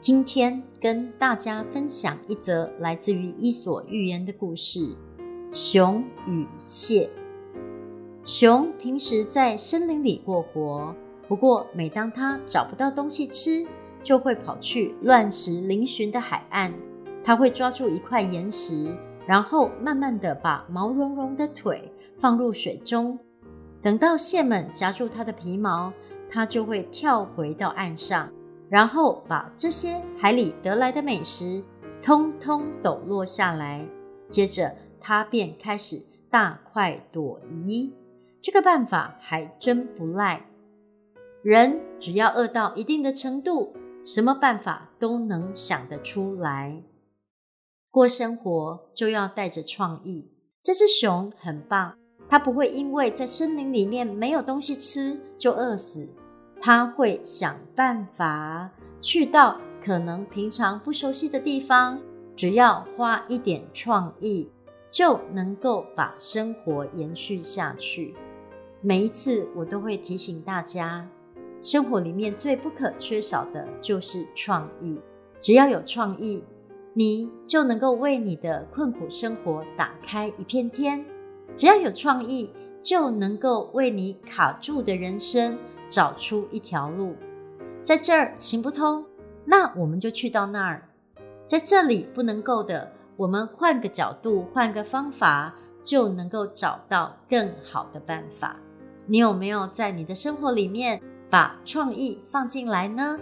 今天跟大家分享一则来自于《伊索寓言》的故事：熊与蟹。熊平时在森林里过活，不过每当它找不到东西吃，就会跑去乱石嶙峋的海岸。它会抓住一块岩石，然后慢慢地把毛茸茸的腿放入水中。等到蟹们夹住它的皮毛，它就会跳回到岸上。然后把这些海里得来的美食通通抖落下来，接着他便开始大快朵颐。这个办法还真不赖。人只要饿到一定的程度，什么办法都能想得出来。过生活就要带着创意。这只熊很棒，它不会因为在森林里面没有东西吃就饿死。他会想办法去到可能平常不熟悉的地方，只要花一点创意，就能够把生活延续下去。每一次我都会提醒大家，生活里面最不可缺少的就是创意。只要有创意，你就能够为你的困苦生活打开一片天；只要有创意，就能够为你卡住的人生。找出一条路，在这儿行不通，那我们就去到那儿。在这里不能够的，我们换个角度，换个方法，就能够找到更好的办法。你有没有在你的生活里面把创意放进来呢？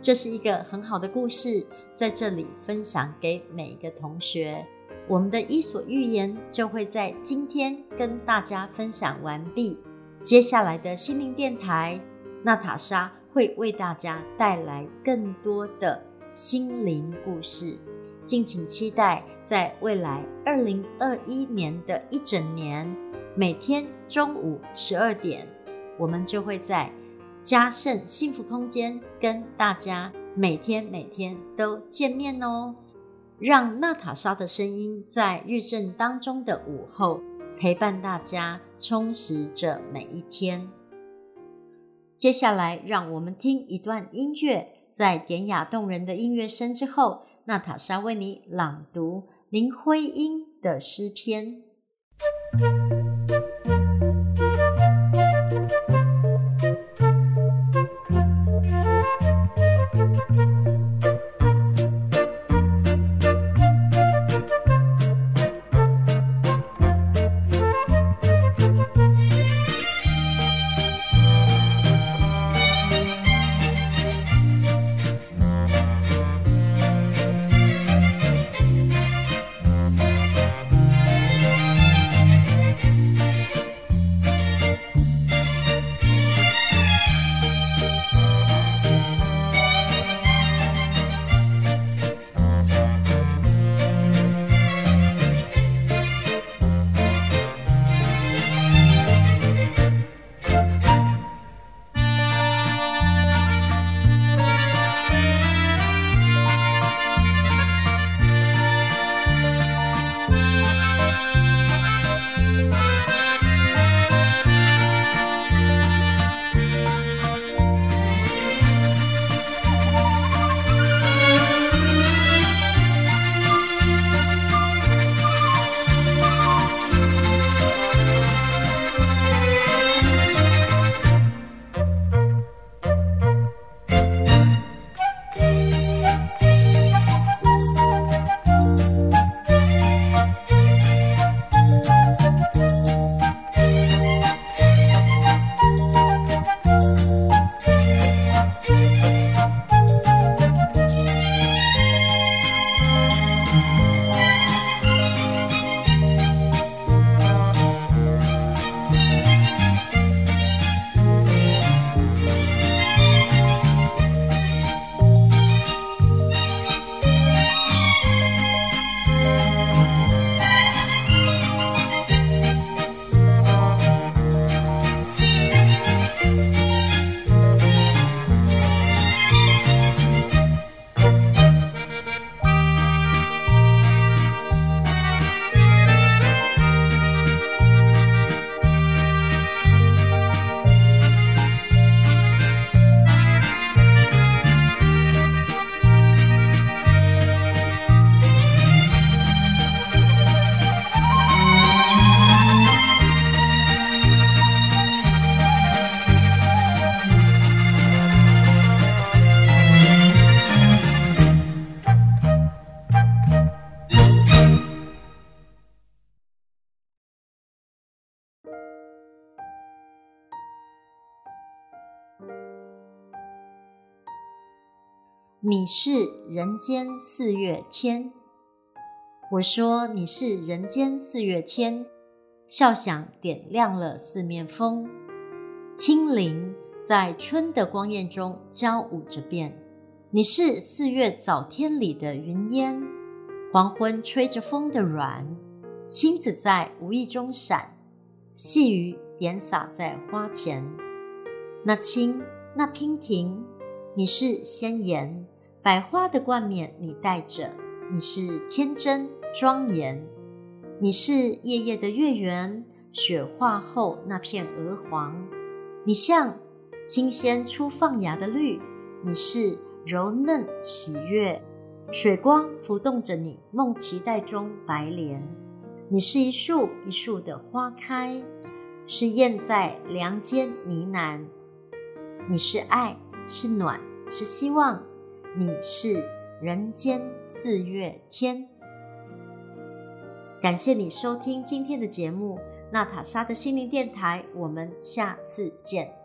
这是一个很好的故事，在这里分享给每一个同学。我们的伊索寓言就会在今天跟大家分享完毕。接下来的心灵电台，娜塔莎会为大家带来更多的心灵故事，敬请期待。在未来二零二一年的一整年，每天中午十二点，我们就会在嘉盛幸福空间跟大家每天每天都见面哦。让娜塔莎的声音在日正当中的午后。陪伴大家，充实着每一天。接下来，让我们听一段音乐，在典雅动人的音乐声之后，娜塔莎为你朗读林徽因的诗篇。你是人间四月天。我说你是人间四月天，笑响点亮了四面风，清灵在春的光艳中交舞着变。你是四月早天里的云烟，黄昏吹着风的软，星子在无意中闪，细雨点洒在花前。那青，那娉婷，你是鲜艳，百花的冠冕你戴着，你是天真庄严，你是夜夜的月圆，雪化后那片鹅黄，你像新鲜初放芽的绿，你是。柔嫩喜悦，水光浮动着你梦期待中白莲。你是一树一树的花开，是燕在梁间呢喃。你是爱，是暖，是希望。你是人间四月天。感谢你收听今天的节目，娜塔莎的心灵电台。我们下次见。